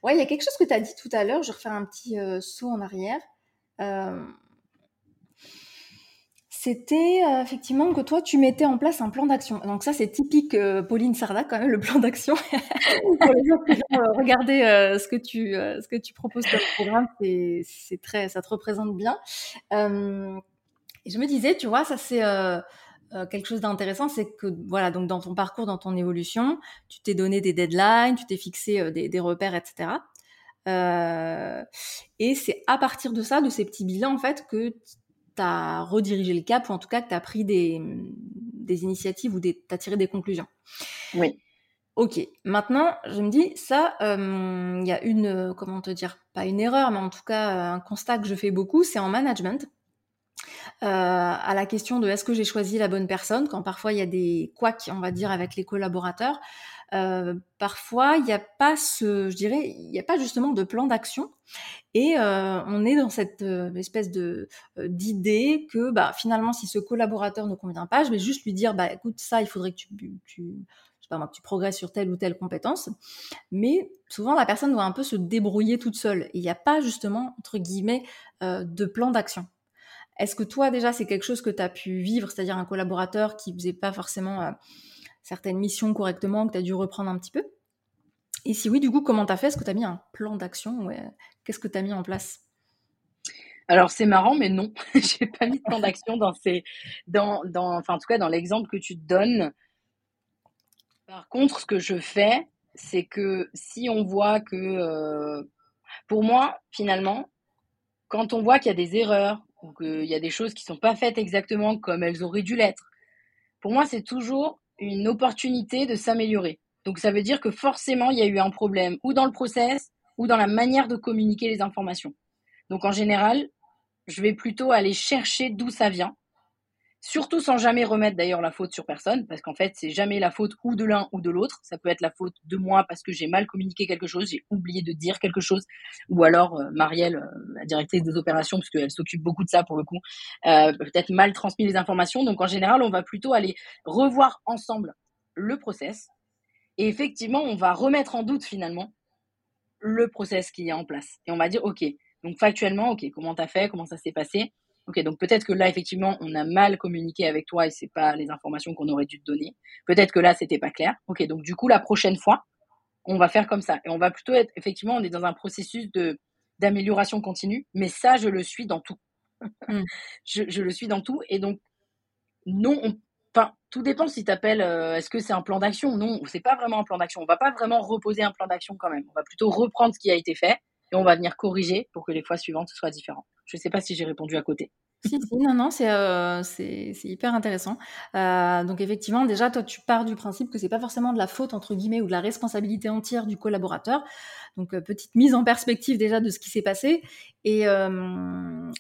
Speaker 2: ouais, il y a quelque chose que tu as dit tout à l'heure. Je vais refaire un petit euh, saut en arrière. C'était effectivement que toi, tu mettais en place un plan d'action. Donc ça, c'est typique Pauline Sarda, quand même, le plan d'action. Pour regarder ce, que tu, ce que tu proposes comme programme, c'est très, ça te représente bien. Et je me disais, tu vois, ça c'est euh, euh, quelque chose d'intéressant, c'est que voilà, donc dans ton parcours, dans ton évolution, tu t'es donné des deadlines, tu t'es fixé euh, des, repères, etc. et c'est à partir de ça, de ces petits bilans, en fait, que tu as redirigé le cap, ou en tout cas que tu as pris des, des initiatives ou tu as tiré des conclusions.
Speaker 1: Oui.
Speaker 2: Ok, maintenant je me dis ça, il y a une, comment te dire, pas une erreur, mais en tout cas un constat que je fais beaucoup, c'est en management. Euh, à la question de est-ce que j'ai choisi la bonne personne, quand parfois il y a des couacs, on va dire, avec les collaborateurs. Euh, parfois, il n'y a pas ce, je dirais, il n'y a pas justement de plan d'action, et euh, on est dans cette espèce de d'idée que, bah, finalement, si ce collaborateur ne convient pas, je vais juste lui dire, bah, écoute, ça, il faudrait que tu, tu je sais pas moi, que tu progresses sur telle ou telle compétence, mais souvent la personne doit un peu se débrouiller toute seule. Il n'y a pas justement entre guillemets de plan d'action. Est-ce que toi, déjà, c'est quelque chose que tu as pu vivre, c'est-à-dire un collaborateur qui faisait pas forcément euh, certaines missions correctement, que tu as dû reprendre un petit peu. Et si oui, du coup, comment tu as fait? Est-ce que tu as mis un plan d'action? Qu'est-ce que tu as mis en place?
Speaker 1: Alors c'est marrant, mais non, j'ai pas mis de plan d'action dans ces, dans, dans, enfin en tout cas dans l'exemple que tu te donnes. Par contre, ce que je fais, c'est que si on voit que, euh, pour moi, finalement, quand on voit qu'il y a des erreurs ou qu'il y a des choses qui sont pas faites exactement comme elles auraient dû l'être. Pour moi, c'est toujours une opportunité de s'améliorer. Donc ça veut dire que forcément, il y a eu un problème ou dans le process ou dans la manière de communiquer les informations. Donc en général, je vais plutôt aller chercher d'où ça vient Surtout sans jamais remettre d'ailleurs la faute sur personne, parce qu'en fait, c'est jamais la faute ou de l'un ou de l'autre. Ça peut être la faute de moi parce que j'ai mal communiqué quelque chose, j'ai oublié de dire quelque chose, ou alors euh, Marielle, euh, la directrice des opérations, parce qu'elle s'occupe beaucoup de ça pour le coup, euh, peut-être mal transmis les informations. Donc en général, on va plutôt aller revoir ensemble le process, et effectivement, on va remettre en doute finalement le process qui est en place. Et on va dire, ok, donc factuellement, ok, comment t'as fait, comment ça s'est passé? Ok, donc peut-être que là, effectivement, on a mal communiqué avec toi et c'est pas les informations qu'on aurait dû te donner. Peut-être que là, c'était pas clair. Ok, donc du coup, la prochaine fois, on va faire comme ça. Et on va plutôt être, effectivement, on est dans un processus de d'amélioration continue, mais ça, je le suis dans tout. Hmm. je, je, le suis dans tout. Et donc, non, enfin, tout dépend si tu appelles, euh, est-ce que c'est un plan d'action Non, c'est pas vraiment un plan d'action. On va pas vraiment reposer un plan d'action quand même. On va plutôt reprendre ce qui a été fait et on va venir corriger pour que les fois suivantes soient différentes. Je sais pas si j'ai répondu à côté.
Speaker 2: Si, si, non, non, c'est euh, hyper intéressant. Euh, donc effectivement, déjà, toi, tu pars du principe que c'est pas forcément de la faute entre guillemets ou de la responsabilité entière du collaborateur. Donc euh, petite mise en perspective déjà de ce qui s'est passé et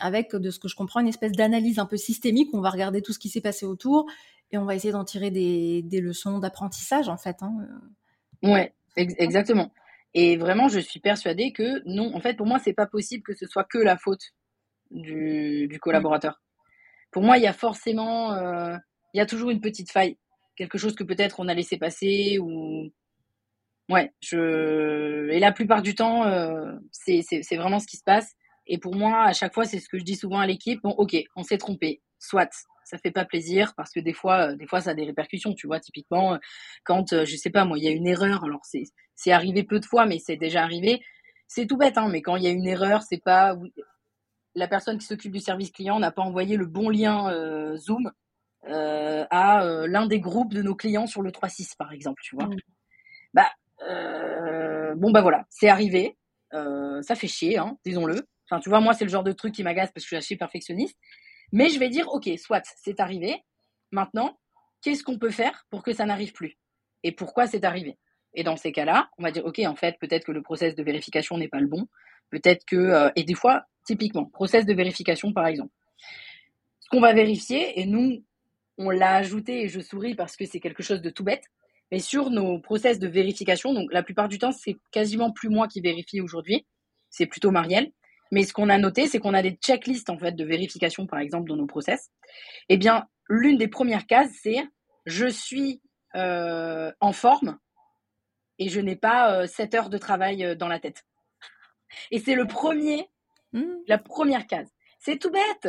Speaker 2: avec de ce que je comprends une espèce d'analyse un peu systémique. Où on va regarder tout ce qui s'est passé autour et on va essayer d'en tirer des, des leçons d'apprentissage en fait. Hein.
Speaker 1: Ouais, exactement. Et vraiment, je suis persuadée que non, en fait, pour moi, c'est pas possible que ce soit que la faute du, du collaborateur. Pour moi, il y a forcément, euh, il y a toujours une petite faille, quelque chose que peut-être on a laissé passer ou ouais, je et la plupart du temps, euh, c'est vraiment ce qui se passe. Et pour moi, à chaque fois, c'est ce que je dis souvent à l'équipe. Bon, ok, on s'est trompé, soit ça fait pas plaisir parce que des fois, euh, des fois, ça a des répercussions. Tu vois, typiquement, euh, quand je sais pas moi, il y a une erreur. Alors c'est c'est arrivé peu de fois, mais c'est déjà arrivé. C'est tout bête, hein. Mais quand il y a une erreur, c'est pas la personne qui s'occupe du service client n'a pas envoyé le bon lien euh, Zoom euh, à euh, l'un des groupes de nos clients sur le 3.6 par exemple, tu vois. Mm. Bah bon bah voilà, c'est arrivé, ça fait chier, hein, disons-le. Enfin tu vois moi c'est le genre de truc qui m'agace parce que je suis assez perfectionniste. Mais je vais dire ok soit c'est arrivé. Maintenant qu'est-ce qu'on peut faire pour que ça n'arrive plus? Et pourquoi c'est arrivé? Et dans ces cas-là, on va dire ok en fait peut-être que le process de vérification n'est pas le bon, peut-être que et des fois Typiquement, process de vérification par exemple. Ce qu'on va vérifier, et nous, on l'a ajouté et je souris parce que c'est quelque chose de tout bête, mais sur nos process de vérification, donc la plupart du temps, c'est quasiment plus moi qui vérifie aujourd'hui, c'est plutôt Marielle. Mais ce qu'on a noté, c'est qu'on a des checklists en fait de vérification, par exemple, dans nos process. Eh bien, l'une des premières cases, c'est je suis euh, en forme et je n'ai pas euh, 7 heures de travail euh, dans la tête. Et c'est le premier Mmh. La première case. C'est tout bête.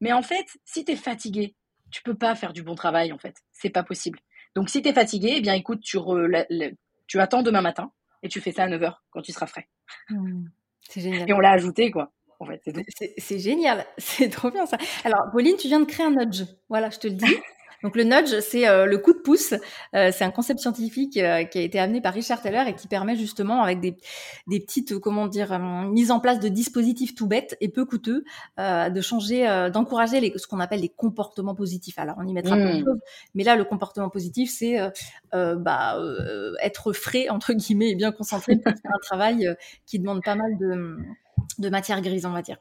Speaker 1: Mais en fait, si tu es fatigué, tu peux pas faire du bon travail, en fait. C'est pas possible. Donc, si tu es fatigué, eh bien, écoute, tu, tu attends demain matin et tu fais ça à 9h quand tu seras frais. Mmh. C'est génial. Et on l'a ajouté, quoi. En fait,
Speaker 2: c'est génial. C'est trop bien, ça. Alors, Pauline, tu viens de créer un nudge. Voilà, je te le dis. Donc le nudge, c'est euh, le coup de pouce. Euh, c'est un concept scientifique euh, qui a été amené par Richard Taylor et qui permet justement, avec des, des petites, comment dire, mises en place de dispositifs tout bêtes et peu coûteux, de changer, d'encourager ce qu'on appelle les comportements positifs. Alors on y mettra plein de mmh. choses, mais là le comportement positif, c'est bah, être frais entre guillemets et bien concentré pour faire un travail qui demande pas mal de, de matière grise, on va dire.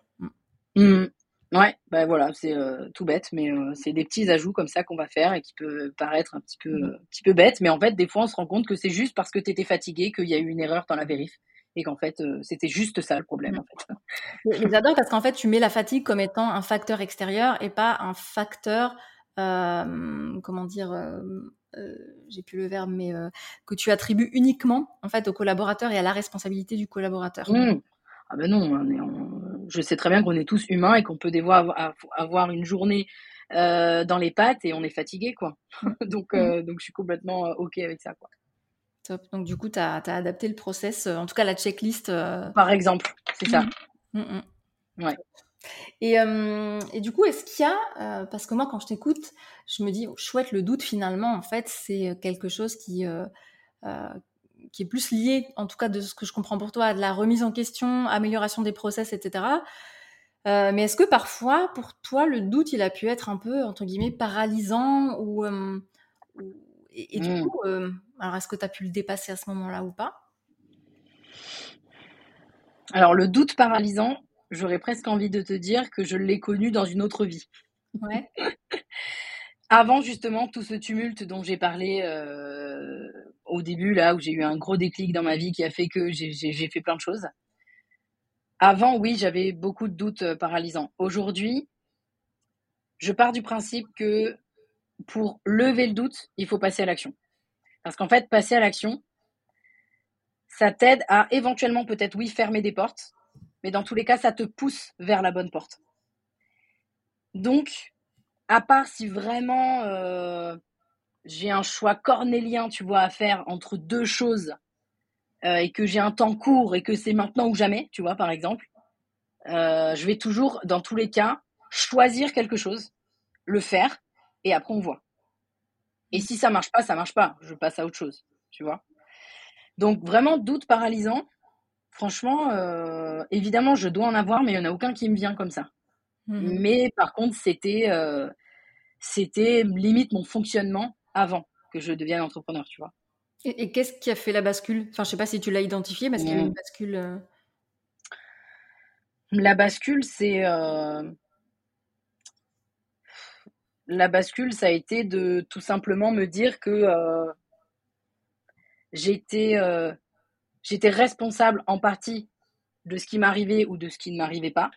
Speaker 1: Mmh. Ouais, bah voilà, c'est euh, tout bête, mais euh, c'est des petits ajouts comme ça qu'on va faire et qui peut paraître un petit peu, mmh. un petit peu bête, mais en fait, des fois, on se rend compte que c'est juste parce que tu étais fatigué qu'il y a eu une erreur dans la vérif et qu'en fait, euh, c'était juste ça le problème.
Speaker 2: Mmh. En fait. J'adore parce qu'en fait, tu mets la fatigue comme étant un facteur extérieur et pas un facteur, comment dire, j'ai plus le verbe, mais que tu attribues uniquement en fait au collaborateur et à la responsabilité du collaborateur.
Speaker 1: Mmh. Ah ben non, on je sais très bien qu'on est tous humains et qu'on peut des fois avoir une journée euh, dans les pattes et on est fatigué, quoi. donc, mmh. euh, donc, je suis complètement euh, OK avec ça, quoi.
Speaker 2: Top. Donc, du coup, tu as, adapté le process, en tout cas la checklist.
Speaker 1: Par exemple, c'est ça. Mmh.
Speaker 2: Mmh, ouais. Et, et, du coup, est-ce qu'il y a, parce que moi, quand je t'écoute, je me dis, chouette, le doute, finalement, en fait, c'est quelque chose qui, qui est plus lié, en tout cas de ce que je comprends pour toi, à de la remise en question, amélioration des process, etc. Euh, mais est-ce que parfois, pour toi, le doute, il a pu être un peu, entre guillemets, paralysant ou, euh, et, du mmh. coup, euh, alors est-ce que tu as pu le dépasser à ce moment-là ou pas?
Speaker 1: Alors le doute paralysant, j'aurais presque envie de te dire que je l'ai connu dans une autre vie. Ouais. Avant justement tout ce tumulte dont j'ai parlé au début, là où j'ai eu un gros déclic dans ma vie qui a fait que j'ai fait plein de choses. Avant, oui, j'avais beaucoup de doutes euh, paralysants. Aujourd'hui, je pars du principe que pour lever le doute, il faut passer à l'action. Parce qu'en fait, passer à l'action, ça t'aide à éventuellement peut-être, oui, fermer des portes, mais dans tous les cas, ça te pousse vers la bonne porte. Donc, à part si vraiment euh, j'ai un choix cornélien, tu vois, à faire entre deux choses euh, et que j'ai un temps court et que c'est maintenant ou jamais, tu vois, par exemple, euh, je vais toujours, dans tous les cas, choisir quelque chose, le faire et après on voit. Et si ça marche pas, ça marche pas. Je passe à autre chose, tu vois. Donc vraiment doute paralysant. Franchement, euh, évidemment, je dois en avoir, mais il n'y en a aucun qui me vient comme ça. Mmh mais par contre, c'était c'était limite mon fonctionnement avant que je devienne entrepreneur, tu vois.
Speaker 2: Et, qu'est-ce qui a fait la bascule? Enfin, je sais pas si tu l'as identifié, mais est-ce qu'il y a eu une mmh. bascule euh?
Speaker 1: La bascule, c'est la bascule, ça a été de tout simplement me dire que euh, j'étais euh, j'étais responsable en partie de ce qui m'arrivait ou de ce qui ne m'arrivait pas,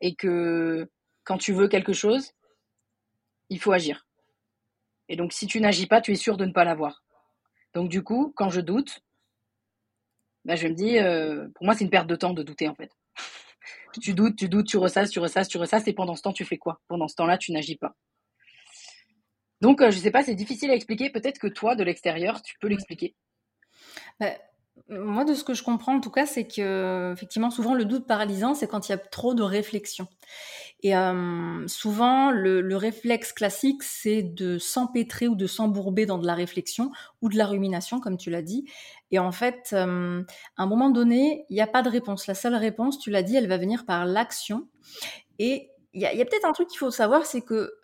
Speaker 1: et que quand tu veux quelque chose, il faut agir. Et donc si tu n'agis pas, tu es sûr de ne pas l'avoir. Donc du coup, quand je doute, bah, je me dis, euh, pour moi c'est une perte de temps de douter en fait. tu doutes, tu doutes, tu ressasses, tu ressasses, tu ressasses, et pendant ce temps, tu fais quoi? Pendant ce temps-là, tu n'agis pas. Donc, euh, je ne sais pas, c'est difficile à expliquer. Peut-être que toi, de l'extérieur, tu peux l'expliquer.
Speaker 2: Bah, moi, de ce que je comprends, en tout cas, c'est que effectivement, souvent, le doute paralysant, c'est quand il y a trop de réflexion. Et euh, souvent, le, réflexe classique, c'est de s'empêtrer ou de s'embourber dans de la réflexion ou de la rumination, comme tu l'as dit. Et en fait, euh, à un moment donné, il n'y a pas de réponse. La seule réponse, tu l'as dit, elle va venir par l'action. Et il y a, peut-être un truc qu'il faut savoir, c'est que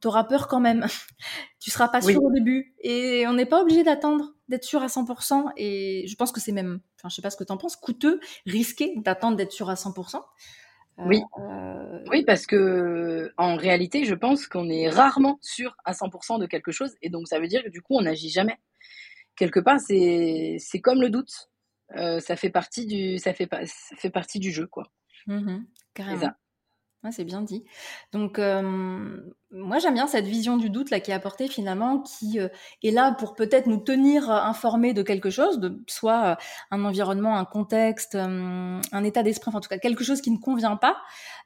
Speaker 2: tu auras peur quand même. tu seras pas sûr au début. Et on n'est pas obligé d'attendre d'être sûr à 100%. Et je pense que c'est même, enfin, je sais pas ce que tu en penses, coûteux, risqué d'attendre d'être sûr à 100%.
Speaker 1: Oui. Euh, oui, parce que en réalité, je pense qu'on est rarement sûr à 100% de quelque chose. Et donc, ça veut dire que du coup, on n'agit jamais. Quelque part, c'est comme le doute. Euh, ça fait partie du ça fait, ça fait partie du jeu, quoi.
Speaker 2: Mmh carrément c'est bien dit. Donc, moi, j'aime bien cette vision du doute là qui est apportée finalement, qui euh, est là pour peut-être nous tenir informés de quelque chose, de soit euh, un environnement, un contexte, un état d'esprit, en tout cas quelque chose qui ne convient pas,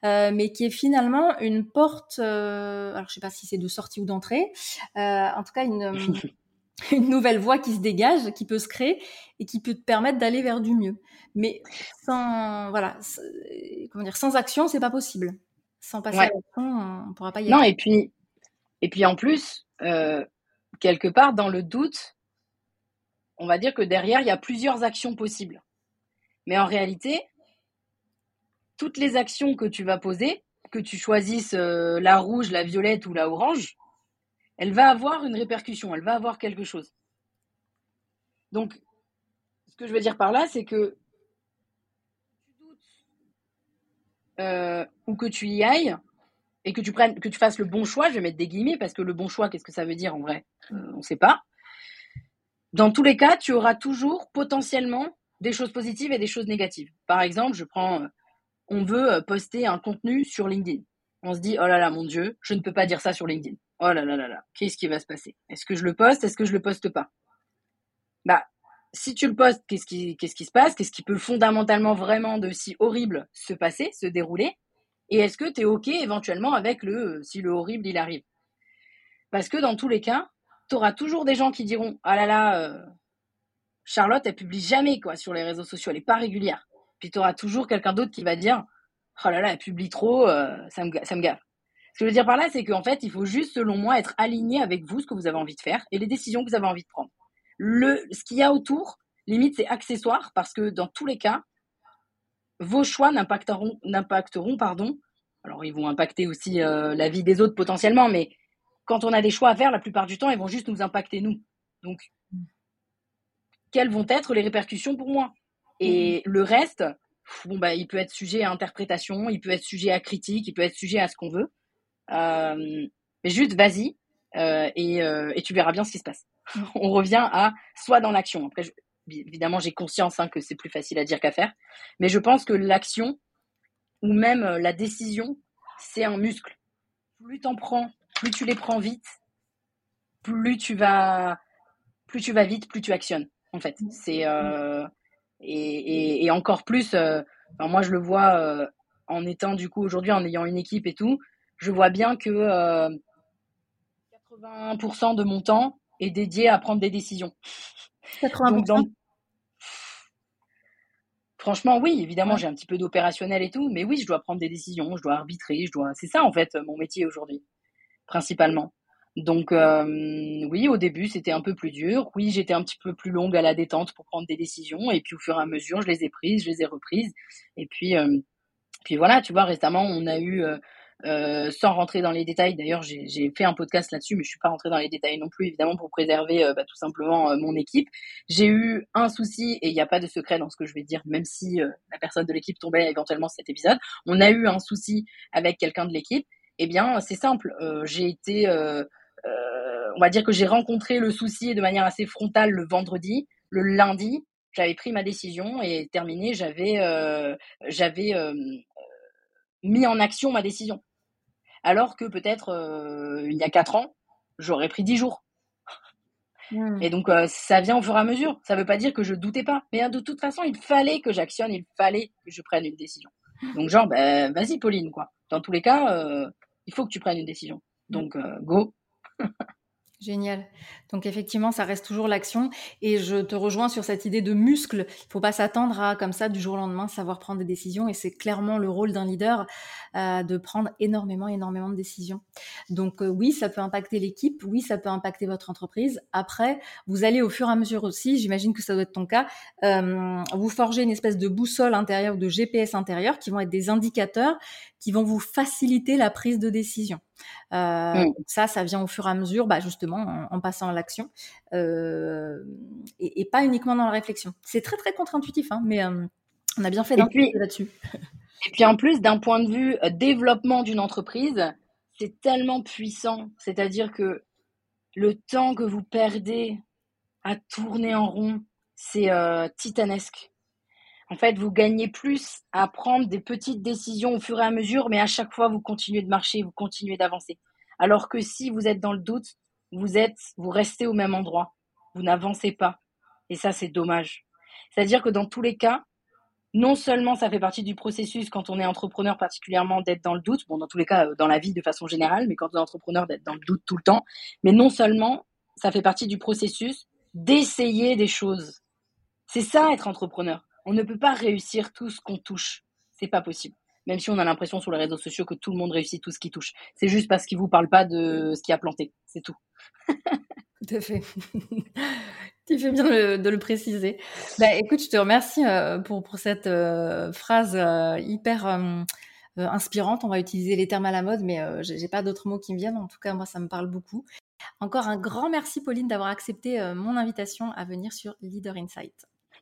Speaker 2: euh, mais qui est finalement une porte. alors, je sais pas si c'est de sortie ou d'entrée. en tout cas, une une nouvelle voie qui se dégage, qui peut se créer et qui peut te permettre d'aller vers du mieux. Mais sans voilà, comment dire, sans action, c'est pas possible. Sans passer à l'action, on ne pourra pas y aller.
Speaker 1: Non, et puis, et puis en plus, euh, quelque part, dans le doute, on va dire que derrière, il y a plusieurs actions possibles. Mais en réalité, toutes les actions que tu vas poser, que tu choisisses euh, la rouge, la violette ou la orange, elle va avoir une répercussion, elle va avoir quelque chose. Donc, ce que je veux dire par là, c'est que Euh, ou que tu y ailles et tu que tu fasses le bon choix, je vais mettre des guillemets parce que le bon choix, qu'est-ce que ça veut dire en vrai? Euh, On ne sait pas. Dans tous les cas, tu auras toujours potentiellement des choses positives et des choses négatives. Par exemple, je prends, euh, on veut poster un contenu sur LinkedIn. On se dit, oh là là, mon Dieu, je ne peux pas dire ça sur LinkedIn. Oh là là là là, qu'est-ce qui va se passer? Est-ce que je le poste? Est-ce que je le poste pas? Bah, si tu le postes, qu'est-ce qui, se passe? Qu'est-ce qui peut fondamentalement vraiment de si horrible se passer, se dérouler? Et est-ce que tu es OK éventuellement avec le si le horrible il arrive? Parce que dans tous les cas, tu auras toujours des gens qui diront Ah là là, euh, Charlotte, elle publie jamais quoi sur les réseaux sociaux, elle n'est pas régulière. Puis tu auras toujours quelqu'un d'autre qui va dire Oh là là, elle publie trop, euh, ça, me, ça me gaffe. Ce que je veux dire par là, c'est qu'en fait, il faut juste, selon moi, être aligné avec vous, ce que vous avez envie de faire et les décisions que vous avez envie de prendre. Le, ce qu'il y a autour, limite, c'est accessoire parce que dans tous les cas, vos choix n'impacteront, n'impacteront pardon. Alors, ils vont impacter aussi euh, la vie des autres potentiellement, mais quand on a des choix à faire, la plupart du temps, ils vont juste nous impacter nous. Donc, quelles vont être les répercussions pour moi? Et mm-hmm. le reste, bon, bah, il peut être sujet à interprétation, il peut être sujet à critique, il peut être sujet à ce qu'on veut. Euh, mais juste, vas-y euh, et, et tu verras bien ce qui se passe. on revient à soit dans l'action. Évidemment, j'ai conscience hein, que c'est plus facile à dire qu'à faire, mais je pense que l'action ou même euh, la décision, c'est un muscle. Plus t'en prends, plus tu les prends vite, plus tu vas, plus tu vas vite, plus tu actionnes. En fait, c'est euh, et, encore plus. Euh, moi, je le vois en étant du coup aujourd'hui en ayant une équipe et tout. Je vois bien que 80% de mon temps, est dédié à prendre des décisions. Franchement, oui, évidemment, j'ai un petit peu d'opérationnel et tout, mais oui, je dois prendre des décisions, je dois arbitrer, je dois. C'est ça en fait mon métier aujourd'hui. principalement. Donc oui, au début, c'était un peu plus dur. Oui, j'étais un petit peu plus longue à la détente pour prendre des décisions. Et puis au fur et à mesure, je les ai prises, je les ai reprises. Et puis, puis voilà, tu vois, récemment, on a eu euh, sans rentrer dans les détails. D'ailleurs, j'ai fait un podcast là-dessus, mais je suis pas rentrée dans les détails non plus, évidemment, pour préserver euh, bah, tout simplement euh, mon équipe. J'ai eu un souci, et il n'y a pas de secret dans ce que je vais dire, même si la personne de l'équipe tombait éventuellement cet épisode. On a eu un souci avec quelqu'un de l'équipe. Eh bien, c'est simple. j'ai été, on va dire que j'ai rencontré le souci de manière assez frontale le vendredi. Le lundi, j'avais pris ma décision et terminé, j'avais mis en action ma décision alors que peut-être euh, il y a quatre ans, j'aurais pris dix jours. Hmm. Et donc euh, ça vient au fur et à mesure. Ça ne veut pas dire que je doutais pas, mais hein, de toute façon, il fallait que j'actionne, il fallait que je prenne une décision. Donc genre, ben vas-y Pauline, quoi. Dans tous les cas, euh, il faut que tu prennes une décision. Donc go.
Speaker 2: Génial. Donc effectivement, ça reste toujours l'action. Et je te rejoins sur cette idée de muscle. Il faut pas s'attendre à, comme ça, du jour au lendemain, savoir prendre des décisions. Et c'est clairement le rôle d'un leader euh, de prendre énormément, énormément de décisions. Donc euh, oui, ça peut impacter l'équipe. Oui, ça peut impacter votre entreprise. Après, vous allez au fur et à mesure aussi, j'imagine que ça doit être ton cas, euh, vous forger une espèce de boussole intérieure ou de GPS intérieur qui vont être des indicateurs qui vont vous faciliter la prise de décision. Euh, mmh. Ça, ça vient au fur et à mesure, bah, justement, en, passant à l'action, euh, et, pas uniquement dans la réflexion. C'est très très contre-intuitif, hein, mais euh, on a bien fait d'insister là-dessus.
Speaker 1: Et puis en plus, d'un point de vue développement d'une entreprise, c'est tellement puissant. C'est-à-dire que le temps que vous perdez à tourner en rond, c'est titanesque. En fait, vous gagnez plus à prendre des petites décisions au fur et à mesure, mais à chaque fois, vous continuez de marcher, vous continuez d'avancer. Alors que si vous êtes dans le doute, vous êtes, vous restez au même endroit. Vous n'avancez pas. Et ça, c'est dommage. C'est-à-dire que dans tous les cas, non seulement ça fait partie du processus quand on est entrepreneur particulièrement d'être dans le doute, bon dans tous les cas euh, dans la vie de façon générale, mais quand on est entrepreneur d'être dans le doute tout le temps, mais non seulement ça fait partie du processus d'essayer des choses. C'est ça être entrepreneur. On ne peut pas réussir tout ce qu'on touche. C'est pas possible. Même si on a l'impression sur les réseaux sociaux que tout le monde réussit tout ce qui touche. C'est juste parce qu'ils vous parlent pas de ce qui a planté. C'est tout.
Speaker 2: tout à fait. tu fais bien de le préciser. Bah, écoute, je te remercie euh, pour, pour cette euh, phrase euh, hyper inspirante. On va utiliser les termes à la mode, mais j'ai pas d'autres mots qui me viennent. En tout cas, moi, ça me parle beaucoup. Encore un grand merci, Pauline, d'avoir accepté mon invitation à venir sur Leader Insight.